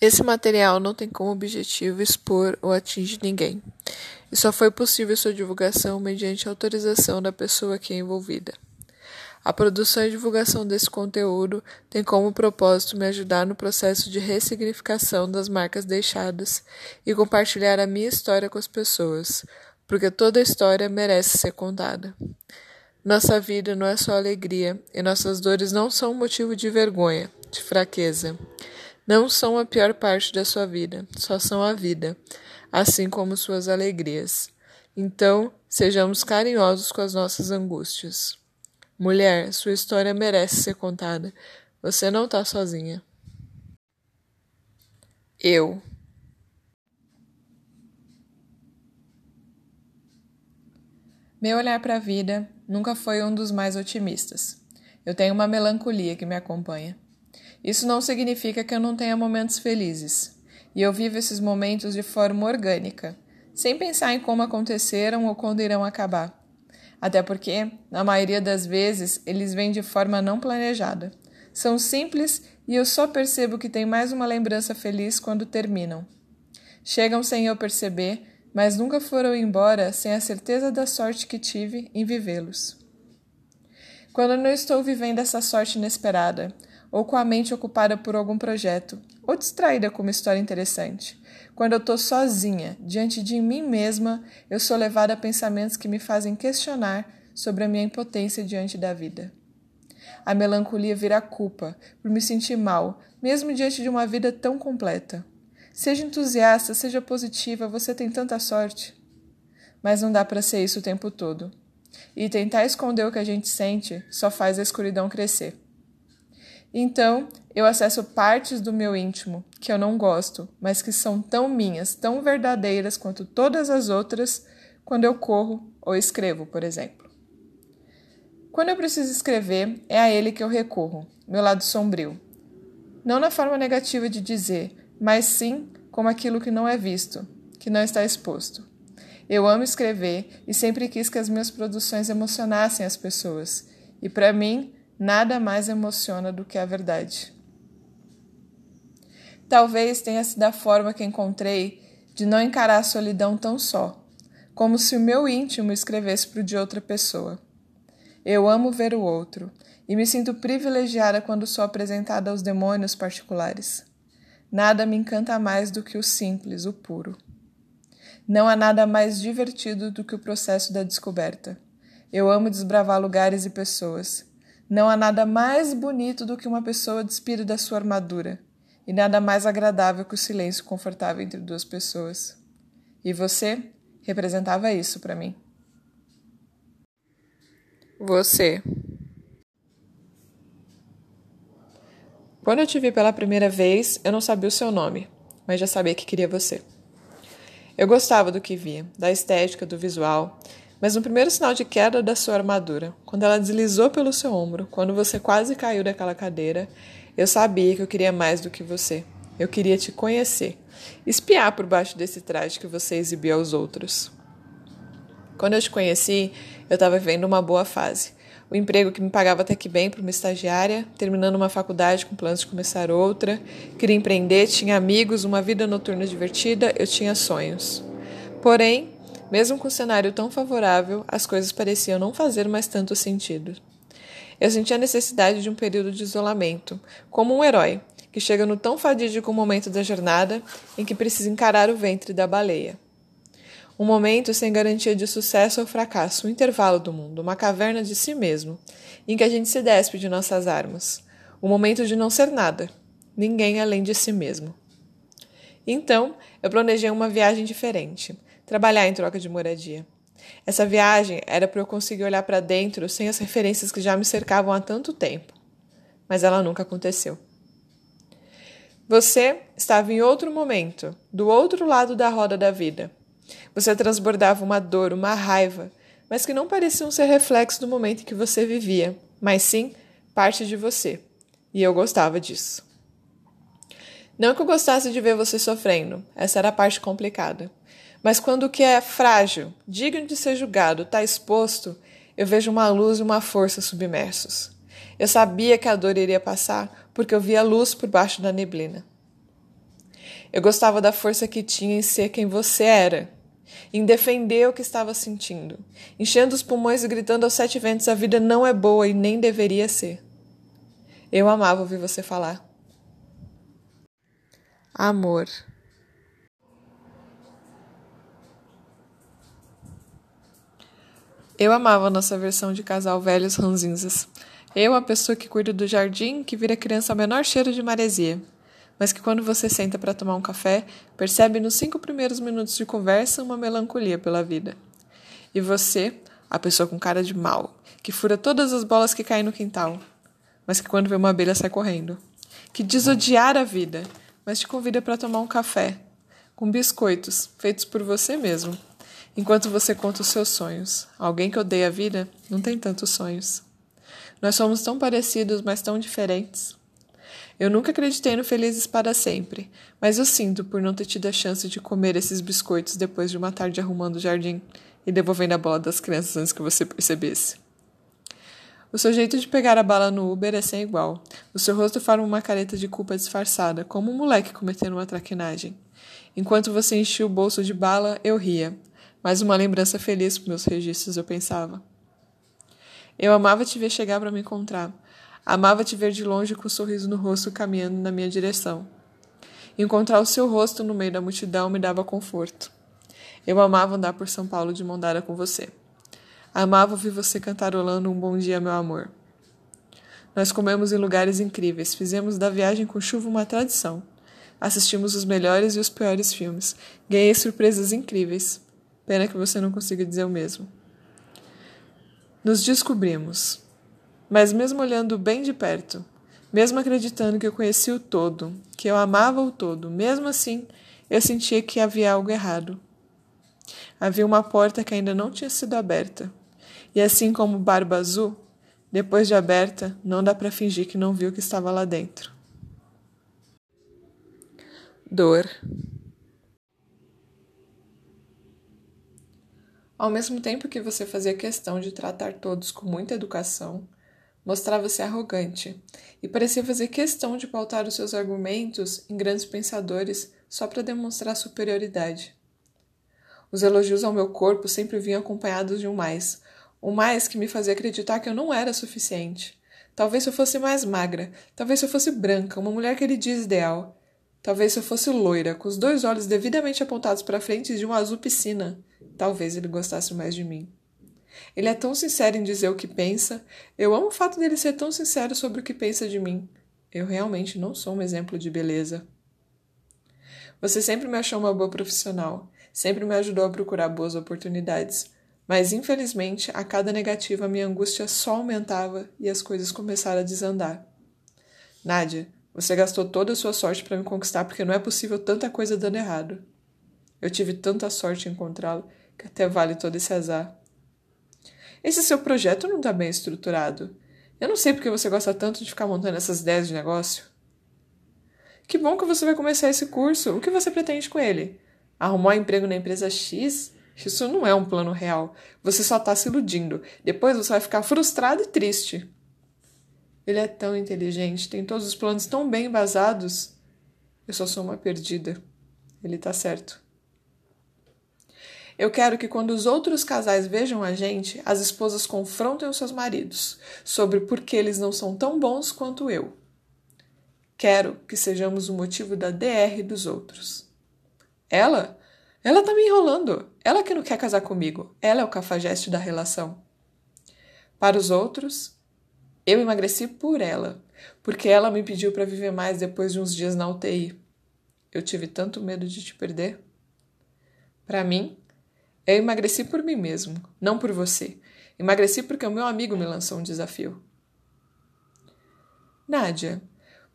Esse material não tem como objetivo expor ou atingir ninguém, e só foi possível sua divulgação mediante autorização da pessoa aqui envolvida. A produção e divulgação desse conteúdo tem como propósito me ajudar no processo de ressignificação das marcas deixadas e compartilhar a minha história com as pessoas, porque toda história merece ser contada. Nossa vida não é só alegria e nossas dores não são motivo de vergonha, de fraqueza não são a pior parte da sua vida, só são a vida, assim como suas alegrias. Então, sejamos carinhosos com as nossas angústias. Mulher, sua história merece ser contada. Você não está sozinha. Eu. Meu olhar para a vida nunca foi um dos mais otimistas. Eu tenho uma melancolia que me acompanha. Isso não significa que eu não tenha momentos felizes. E eu vivo esses momentos de forma orgânica, sem pensar em como aconteceram ou quando irão acabar. Até porque, na maioria das vezes, eles vêm de forma não planejada. São simples e eu só percebo que tem mais uma lembrança feliz quando terminam. Chegam sem eu perceber, mas nunca foram embora sem a certeza da sorte que tive em vivê-los. Quando não estou vivendo essa sorte inesperada, ou com a mente ocupada por algum projeto, ou distraída com uma história interessante. Quando eu estou sozinha, diante de mim mesma, eu sou levada a pensamentos que me fazem questionar sobre a minha impotência diante da vida. A melancolia vira culpa por me sentir mal, mesmo diante de uma vida tão completa. Seja entusiasta, seja positiva, você tem tanta sorte. Mas não dá para ser isso o tempo todo. E tentar esconder o que a gente sente só faz a escuridão crescer. Então, eu acesso partes do meu íntimo que eu não gosto, mas que são tão minhas, tão verdadeiras quanto todas as outras quando eu corro ou escrevo, por exemplo. Quando eu preciso escrever, é a ele que eu recorro, meu lado sombrio. Não na forma negativa de dizer, mas sim como aquilo que não é visto, que não está exposto. Eu amo escrever e sempre quis que as minhas produções emocionassem as pessoas. E para mim, Nada mais emociona do que a verdade. Talvez tenha sido a forma que encontrei de não encarar a solidão tão só, como se o meu íntimo escrevesse para o de outra pessoa. Eu amo ver o outro e me sinto privilegiada quando sou apresentada aos demônios particulares. Nada me encanta mais do que o simples, o puro. Não há nada mais divertido do que o processo da descoberta. Eu amo desbravar lugares e pessoas não há nada mais bonito do que uma pessoa despida da sua armadura, e nada mais agradável que o silêncio confortável entre duas pessoas. E você representava isso para mim. Você. Quando eu te vi pela primeira vez, eu não sabia o seu nome, mas já sabia que queria você. Eu gostava do que via, da estética, do visual, mas no primeiro sinal de queda da sua armadura, quando ela deslizou pelo seu ombro, quando você quase caiu daquela cadeira, eu sabia que eu queria mais do que você. Eu queria te conhecer, espiar por baixo desse traje que você exibia aos outros. Quando eu te conheci, eu estava vivendo uma boa fase. O emprego que me pagava até que bem para uma estagiária, terminando uma faculdade com planos de começar outra, queria empreender, tinha amigos, uma vida noturna divertida, eu tinha sonhos. Porém, mesmo com o cenário tão favorável, as coisas pareciam não fazer mais tanto sentido. Eu sentia a necessidade de um período de isolamento, como um herói que chega no tão fadídico momento da jornada em que precisa encarar o ventre da baleia. Um momento sem garantia de sucesso ou fracasso, um intervalo do mundo, uma caverna de si mesmo, em que a gente se despe de nossas armas. Um momento de não ser nada, ninguém além de si mesmo. Então, eu planejei uma viagem diferente trabalhar em troca de moradia. Essa viagem era para eu conseguir olhar para dentro sem as referências que já me cercavam há tanto tempo. Mas ela nunca aconteceu. Você estava em outro momento, do outro lado da roda da vida. Você transbordava uma dor, uma raiva, mas que não pareciam ser reflexo do momento em que você vivia, mas sim parte de você. E eu gostava disso. Não que eu gostasse de ver você sofrendo, essa era a parte complicada. Mas quando o que é frágil, digno de ser julgado, está exposto, eu vejo uma luz e uma força submersos. Eu sabia que a dor iria passar porque eu via luz por baixo da neblina. Eu gostava da força que tinha em ser quem você era, em defender o que estava sentindo, enchendo os pulmões e gritando aos sete ventos: a vida não é boa e nem deveria ser. Eu amava ouvir você falar. Amor. Eu amava a nossa versão de casal velhos ranzinzas. Eu, a pessoa que cuida do jardim, que vira criança ao menor cheiro de maresia. Mas que quando você senta para tomar um café, percebe nos cinco primeiros minutos de conversa uma melancolia pela vida. E você, a pessoa com cara de mal, que fura todas as bolas que caem no quintal, mas que quando vê uma abelha sai correndo. Que diz odiar a vida, mas te convida para tomar um café, com biscoitos, feitos por você mesmo enquanto você conta os seus sonhos. Alguém que odeia a vida não tem tantos sonhos. Nós somos tão parecidos, mas tão diferentes. Eu nunca acreditei no Felizes para Sempre, mas eu sinto por não ter tido a chance de comer esses biscoitos depois de uma tarde arrumando o jardim e devolvendo a bola das crianças antes que você percebesse. O seu jeito de pegar a bala no Uber é sem igual. O seu rosto forma uma careta de culpa disfarçada, como um moleque cometendo uma traquinagem. Enquanto você enchia o bolso de bala, eu ria, mais uma lembrança feliz para meus registros, eu pensava. Eu amava te ver chegar para me encontrar. Amava te ver de longe com um sorriso no rosto caminhando na minha direção. Encontrar o seu rosto no meio da multidão me dava conforto. Eu amava andar por São Paulo de mão dada com você. Amava ouvir você cantarolando um bom dia, meu amor. Nós comemos em lugares incríveis, fizemos da viagem com chuva uma tradição. Assistimos os melhores e os piores filmes. Ganhei surpresas incríveis. Pena que você não consiga dizer o mesmo. Nos descobrimos. Mas mesmo olhando bem de perto, mesmo acreditando que eu conhecia o todo, que eu amava o todo, mesmo assim, eu sentia que havia algo errado. Havia uma porta que ainda não tinha sido aberta. E assim como Barba Azul, depois de aberta, não dá para fingir que não viu o que estava lá dentro. Dor. Ao mesmo tempo que você fazia questão de tratar todos com muita educação, mostrava-se arrogante e parecia fazer questão de pautar os seus argumentos em grandes pensadores só para demonstrar superioridade. Os elogios ao meu corpo sempre vinham acompanhados de um mais, um mais que me fazia acreditar que eu não era suficiente. Talvez eu fosse mais magra, talvez eu fosse branca, uma mulher que ele diz ideal. Talvez eu fosse loira, com os dois olhos devidamente apontados para frente de um azul piscina. Talvez ele gostasse mais de mim. Ele é tão sincero em dizer o que pensa. Eu amo o fato dele ser tão sincero sobre o que pensa de mim. Eu realmente não sou um exemplo de beleza. Você sempre me achou uma boa profissional, sempre me ajudou a procurar boas oportunidades, mas infelizmente a cada negativa minha angústia só aumentava e as coisas começaram a desandar. Nádia, você gastou toda a sua sorte para me conquistar porque não é possível tanta coisa dando errado. Eu tive tanta sorte em encontrá-lo que até vale todo esse azar. Esse seu projeto não está bem estruturado. Eu não sei porque você gosta tanto de ficar montando essas ideias de negócio. Que bom que você vai começar esse curso. O que você pretende com ele? Arrumar um emprego na empresa X? Isso não é um plano real. Você só está se iludindo. Depois você vai ficar frustrado e triste. Ele é tão inteligente, tem todos os planos tão bem embasados. Eu só sou uma perdida. Ele está certo. Eu quero que quando os outros casais vejam a gente, as esposas confrontem os seus maridos sobre por que eles não são tão bons quanto eu. Quero que sejamos o motivo da DR dos outros. Ela? Ela tá me enrolando. Ela que não quer casar comigo. Ela é o cafajeste da relação. Para os outros, eu emagreci por ela, porque ela me pediu para viver mais depois de uns dias na UTI. Eu tive tanto medo de te perder. Para mim, eu emagreci por mim mesmo, não por você. Emagreci porque o meu amigo me lançou um desafio. Nádia,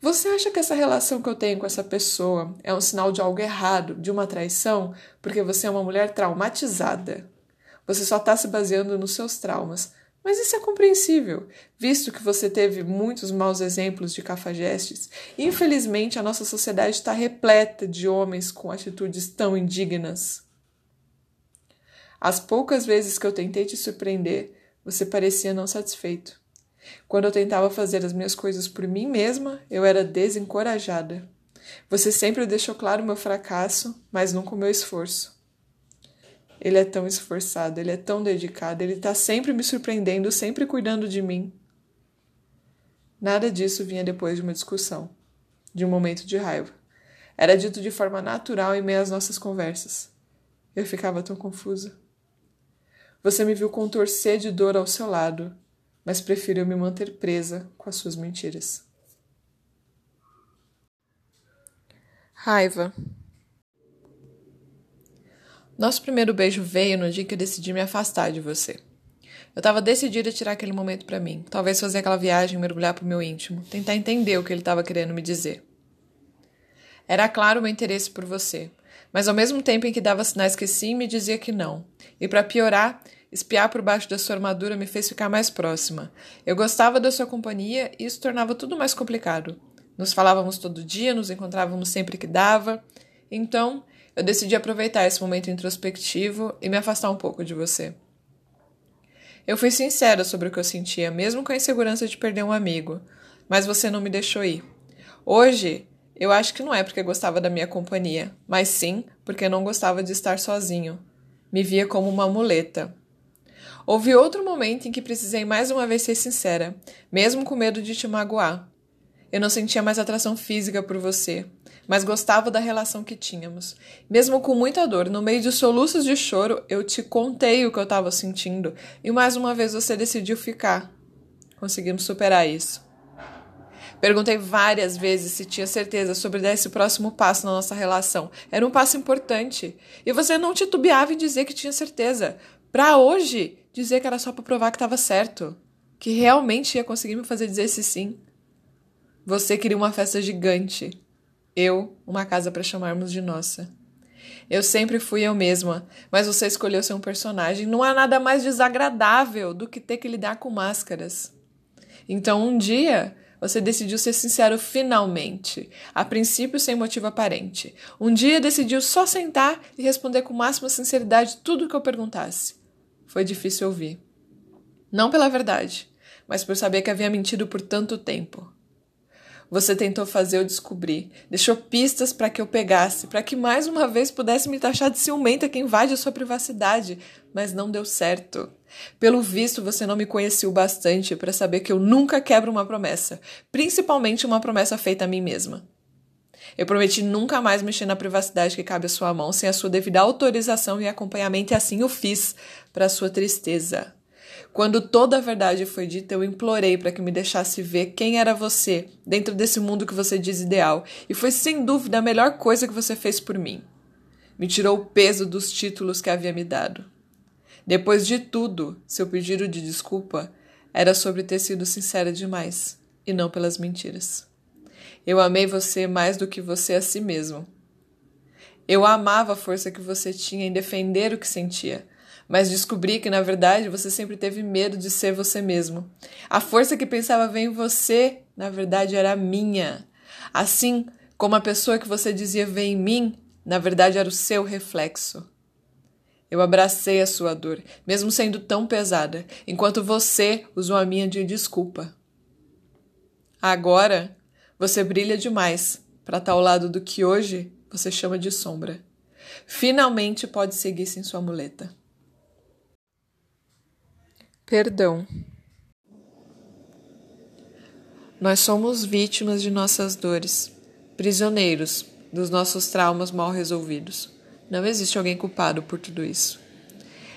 você acha que essa relação que eu tenho com essa pessoa é um sinal de algo errado, de uma traição, porque você é uma mulher traumatizada? Você só está se baseando nos seus traumas. Mas isso é compreensível, visto que você teve muitos maus exemplos de cafajestes. Infelizmente, a nossa sociedade está repleta de homens com atitudes tão indignas. As poucas vezes que eu tentei te surpreender, você parecia não satisfeito. Quando eu tentava fazer as minhas coisas por mim mesma, eu era desencorajada. Você sempre deixou claro meu fracasso, mas nunca o meu esforço. Ele é tão esforçado, ele é tão dedicado, ele está sempre me surpreendendo, sempre cuidando de mim. Nada disso vinha depois de uma discussão, de um momento de raiva. Era dito de forma natural em meio às nossas conversas. Eu ficava tão confusa. Você me viu contorcer de dor ao seu lado, mas preferiu me manter presa com as suas mentiras. Raiva. Nosso primeiro beijo veio no dia que eu decidi me afastar de você. Eu estava decidida a tirar aquele momento para mim, talvez fazer aquela viagem, mergulhar pro meu íntimo, tentar entender o que ele estava querendo me dizer. Era claro o meu interesse por você, mas ao mesmo tempo em que dava sinais que sim, me dizia que não. E para piorar, espiar por baixo da sua armadura me fez ficar mais próxima. Eu gostava da sua companhia e isso tornava tudo mais complicado. Nos falávamos todo dia, nos encontrávamos sempre que dava. Então, eu decidi aproveitar esse momento introspectivo e me afastar um pouco de você. Eu fui sincera sobre o que eu sentia, mesmo com a insegurança de perder um amigo, mas você não me deixou ir. Hoje, eu acho que não é porque gostava da minha companhia, mas sim porque não gostava de estar sozinho. Me via como uma muleta. Houve outro momento em que precisei mais uma vez ser sincera, mesmo com medo de te magoar. Eu não sentia mais atração física por você, mas gostava da relação que tínhamos. Mesmo com muita dor, no meio de soluços de choro, eu te contei o que eu estava sentindo e mais uma vez você decidiu ficar. Conseguimos superar isso. Perguntei várias vezes se tinha certeza sobre dar esse próximo passo na nossa relação. Era um passo importante. E você não titubeava em dizer que tinha certeza. Para hoje, dizer que era só para provar que estava certo. Que realmente ia conseguir me fazer dizer esse sim. Você queria uma festa gigante. Eu, uma casa para chamarmos de nossa. Eu sempre fui eu mesma, mas você escolheu ser um personagem. Não há nada mais desagradável do que ter que lidar com máscaras. Então, um dia, você decidiu ser sincero finalmente, a princípio sem motivo aparente. Um dia decidiu só sentar e responder com máxima sinceridade tudo o que eu perguntasse. Foi difícil ouvir. Não pela verdade, mas por saber que havia mentido por tanto tempo. Você tentou fazer eu descobrir, deixou pistas para que eu pegasse, para que mais uma vez pudesse me taxar de ciumenta que invade a sua privacidade, mas não deu certo. Pelo visto, você não me conheceu bastante para saber que eu nunca quebro uma promessa, principalmente uma promessa feita a mim mesma. Eu prometi nunca mais mexer na privacidade que cabe à sua mão sem a sua devida autorização e acompanhamento, e assim o fiz, para sua tristeza. Quando toda a verdade foi dita, eu implorei para que me deixasse ver quem era você dentro desse mundo que você diz ideal, e foi sem dúvida a melhor coisa que você fez por mim. Me tirou o peso dos títulos que havia me dado. Depois de tudo, seu pedido de desculpa era sobre ter sido sincera demais e não pelas mentiras. Eu amei você mais do que você a si mesmo. Eu amava a força que você tinha em defender o que sentia, mas descobri que na verdade você sempre teve medo de ser você mesmo. A força que pensava ver em você, na verdade, era minha. Assim como a pessoa que você dizia ver em mim, na verdade era o seu reflexo. Eu abracei a sua dor, mesmo sendo tão pesada, enquanto você usou a minha de desculpa. Agora, você brilha demais para estar ao lado do que hoje você chama de sombra. Finalmente pode seguir sem sua muleta. Perdão. Nós somos vítimas de nossas dores, prisioneiros dos nossos traumas mal resolvidos. Não existe alguém culpado por tudo isso.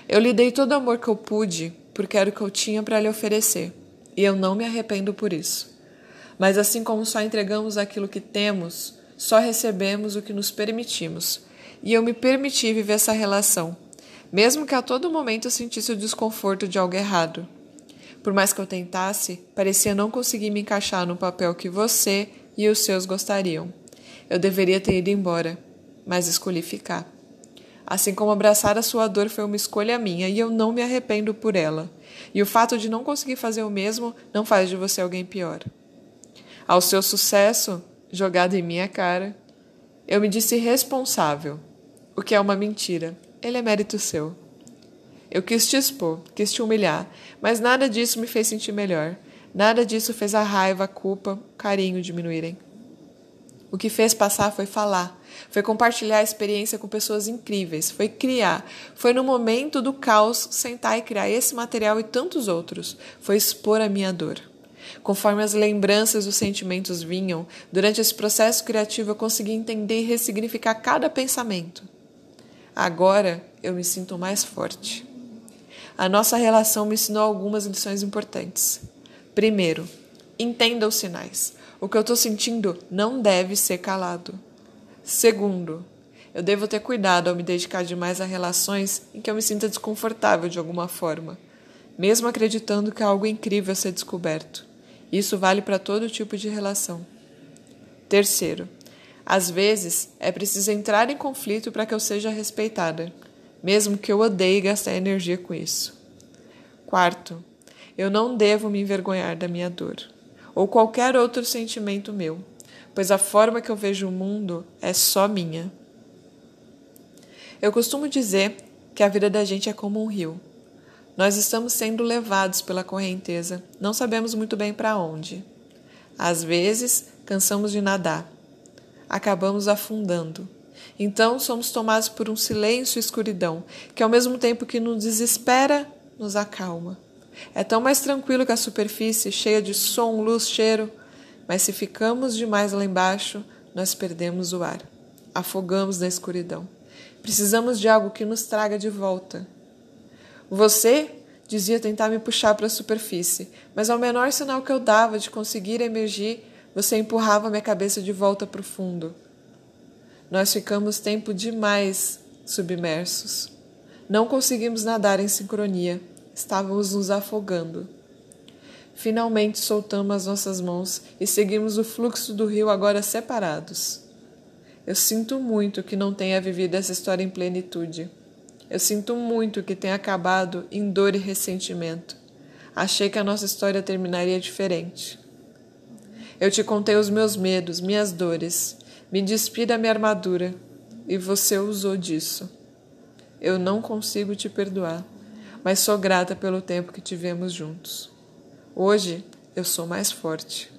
Eu lhe dei todo o amor que eu pude porque era o que eu tinha para lhe oferecer, e eu não me arrependo por isso. Mas assim como só entregamos aquilo que temos, só recebemos o que nos permitimos. E eu me permiti viver essa relação, mesmo que a todo momento eu sentisse o desconforto de algo errado. Por mais que eu tentasse, parecia não conseguir me encaixar no papel que você e os seus gostariam. Eu deveria ter ido embora, mas escolhi ficar. Assim como abraçar a sua dor foi uma escolha minha e eu não me arrependo por ela. E o fato de não conseguir fazer o mesmo não faz de você alguém pior. Ao seu sucesso, jogado em minha cara, eu me disse responsável, o que é uma mentira. Ele é mérito seu. Eu quis te expor, quis te humilhar, mas nada disso me fez sentir melhor. Nada disso fez a raiva, a culpa, o carinho diminuírem. O que fez passar foi falar, foi compartilhar a experiência com pessoas incríveis, foi criar, foi no momento do caos sentar e criar esse material e tantos outros, foi expor a minha dor. Conforme as lembranças e os sentimentos vinham, durante esse processo criativo eu consegui entender e ressignificar cada pensamento. Agora eu me sinto mais forte. A nossa relação me ensinou algumas lições importantes. Primeiro, entenda os sinais. O que eu estou sentindo não deve ser calado. Segundo, eu devo ter cuidado ao me dedicar demais a relações em que eu me sinta desconfortável de alguma forma, mesmo acreditando que há algo incrível a ser descoberto. Isso vale para todo tipo de relação. Terceiro, às vezes é preciso entrar em conflito para que eu seja respeitada, mesmo que eu odeie gastar energia com isso. Quarto, eu não devo me envergonhar da minha dor, ou qualquer outro sentimento meu, pois a forma que eu vejo o mundo é só minha. Eu costumo dizer que a vida da gente é como um rio. Nós estamos sendo levados pela correnteza, não sabemos muito bem para onde. Às vezes, cansamos de nadar, acabamos afundando. Então somos tomados por um silêncio e escuridão, que ao mesmo tempo que nos desespera, nos acalma. É tão mais tranquilo que a superfície, cheia de som, luz, cheiro, mas se ficamos demais lá embaixo, nós perdemos o ar, afogamos na escuridão. Precisamos de algo que nos traga de volta. Você dizia tentar me puxar para a superfície, mas ao menor sinal que eu dava de conseguir emergir, você empurrava minha cabeça de volta para o fundo. Nós ficamos tempo demais submersos. Não conseguimos nadar em sincronia. Estávamos nos afogando. Finalmente soltamos as nossas mãos e seguimos o fluxo do rio agora separados. Eu sinto muito que não tenha vivido essa história em plenitude. Eu sinto muito que tenha acabado em dor e ressentimento. Achei que a nossa história terminaria diferente. Eu te contei os meus medos, minhas dores. Me despi da minha armadura e você usou disso. Eu não consigo te perdoar, mas sou grata pelo tempo que tivemos juntos. Hoje eu sou mais forte.